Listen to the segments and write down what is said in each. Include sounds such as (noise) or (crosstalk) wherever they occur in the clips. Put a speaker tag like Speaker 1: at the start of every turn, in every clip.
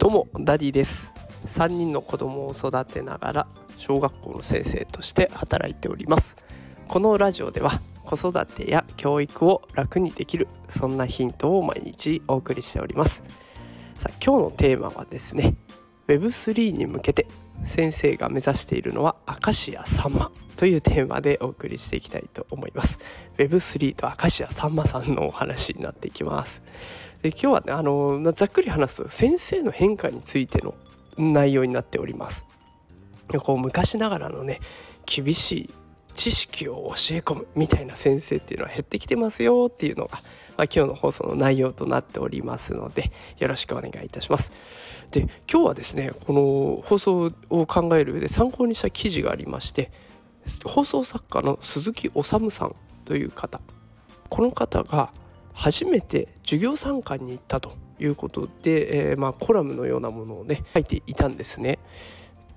Speaker 1: どうもダディです3人の子供を育てながら小学校の先生として働いております。このラジオでは子育てや教育を楽にできるそんなヒントを毎日お送りしております。さあ今日のテーマはですね Web3 に向けて先生が目指しているのは明石家さんまというテーマでお送りしていきたいと思います。Web3 と明石家さんまさんのお話になっていきます。で今日はねあのざっくり話すと先生の変化についての内容になっております。こう昔ながらのね厳しい知識を教え込むみたいな先生っていうのは減ってきてますよっていうのが、まあ、今日の放送の内容となっておりますのでよろしくお願いいたします。で今日はですねこの放送を考える上で参考にした記事がありまして放送作家の鈴木治さんという方この方が初めて授業参観に行ったということで、えー、まあ、コラムのようなものをね書いていたんですね。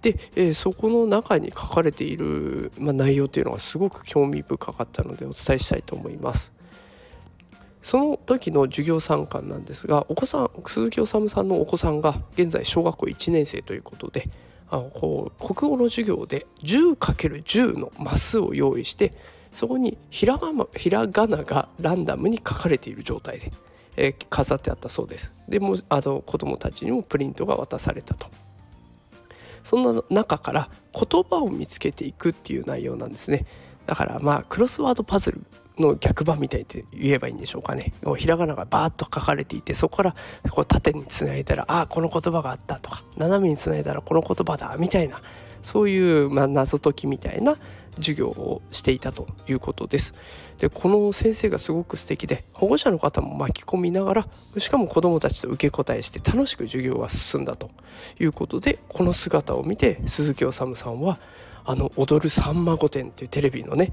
Speaker 1: で、えー、そこの中に書かれている、まあ、内容というのがすごく興味深かったのでお伝えしたいと思います。その時の授業参観なんですがお子さん鈴木治さんのお子さんが現在小学校1年生ということであのこう国語の授業で 10×10 のマスを用意してそこにひらがひらがながランダムに書かれている状態で、えー、飾ってあったそうです。でもあの子どもたちにもプリントが渡されたと。そんな中から言葉を見つけていくっていう内容なんですね。だからまあクロスワードパズルの逆版みたいって言えばいいんでしょうかねひらがながバーッと書かれていてそこからこう縦につないだらああこの言葉があったとか斜めにつないだらこの言葉だみたいなそういう、まあ、謎解きみたいな授業をしていたということです。でこの先生がすごく素敵で保護者の方も巻き込みながらしかも子どもたちと受け答えして楽しく授業が進んだということでこの姿を見て鈴木治さんはあの「踊るさんま御殿」っていうテレビのね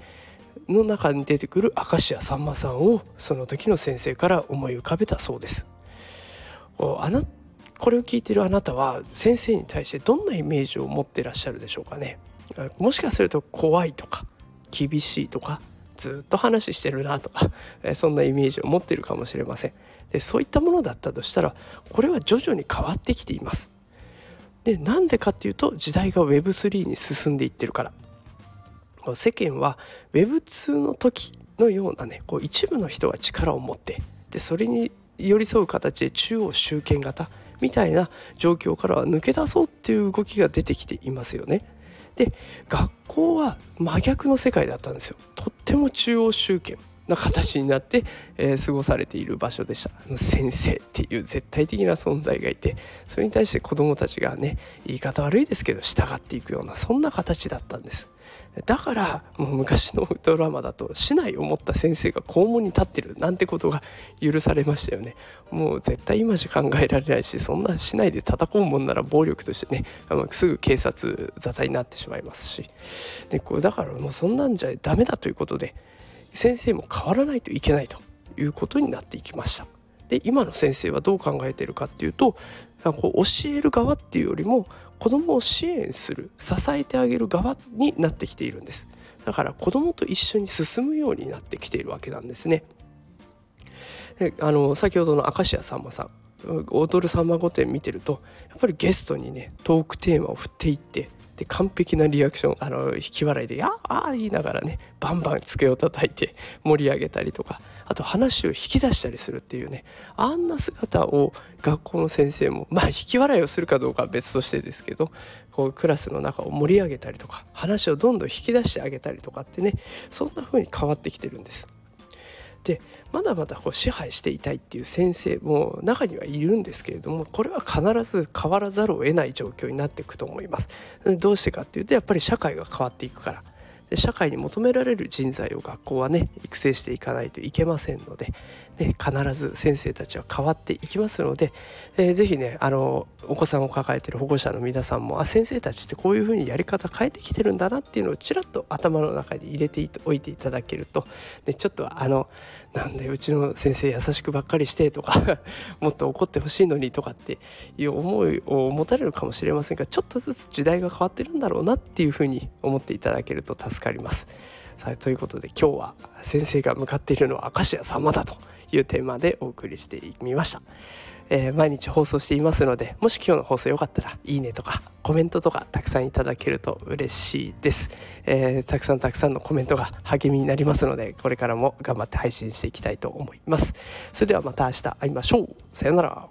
Speaker 1: の中に出てくる明石家さんまさんをその時の先生から思い浮かべたそうです。あなこれを聞いているあなたは先生に対してどんなイメージを持ってらっしゃるでしょうかね。もしかすると怖いとか厳しいとかずっと話してるなとかそんなイメージを持ってるかもしれません。でそういったものだったとしたらこれは徐々に変わってきています。でなんでかっていうと時代が Web3 に進んでいってるから。世間は Web2 の時のようなねこう一部の人が力を持ってでそれに寄り添う形で中央集権型みたいな状況からは抜け出そうっていう動きが出てきていますよね。で学校は真逆の世界だったんですよ。とっても中央集権な形になって、えー、過ごされている場所でした先生っていう絶対的な存在がいてそれに対して子どもたちがね言い方悪いですけど従っていくようなそんな形だったんですだからもう昔のドラマだと市内を持った先生が校門に立ってるなんてことが許されましたよねもう絶対今じゃ考えられないしそんな市内で叩こうもんなら暴力としてねすぐ警察沙汰になってしまいますしでこれだからもうそんなんじゃダメだということで先生も変わらないといけないということになっていきました。で今の先生はどう考えてるかっていうとこう教える側っていうよりも子どもを支援する支えてあげる側になってきているんです。だから子どもと一緒に進むようになってきているわけなんですね。であの先ほどの明石家さんまさん踊るさんま御殿見てるとやっぱりゲストにねトークテーマを振っていってで完璧なリアクションあの引き笑いで「やあ」言いながらねバンバン机を叩いて盛り上げたりとかあと話を引き出したりするっていうねあんな姿を学校の先生もまあ引き笑いをするかどうかは別としてですけどこうクラスの中を盛り上げたりとか話をどんどん引き出してあげたりとかってねそんな風に変わってきてるんです。でまだまだこう支配していたいっていう先生も中にはいるんですけれどもこれは必ず変わらざるを得ない状況になっていくと思います。どうしてかっていうとやっぱり社会が変わっていくからで社会に求められる人材を学校はね育成していかないといけませんので、ね、必ず先生たちは変わっていきますので、えー、ぜひねあのお子さんを抱えてる保護者の皆さんもあ先生たちってこういうふうにやり方変えてきてるんだなっていうのをちらっと頭の中に入れておいていただけるとでちょっとあのなんでうちの先生優しくばっかりしてとか (laughs) もっと怒ってほしいのにとかっていう思いを持たれるかもしれませんがちょっとずつ時代が変わってるんだろうなっていうふうに思っていただけると助助かります。さあということで今日は先生が向かっているのは明石家さんまだというテーマでお送りしてみました。えー、毎日放送していますのでもし今日の放送よかったらいいねとかコメントとかたくさんいただけると嬉しいです、えー、たくさんたくさんのコメントが励みになりますのでこれからも頑張って配信していきたいと思いますそれではまた明日会いましょうさようなら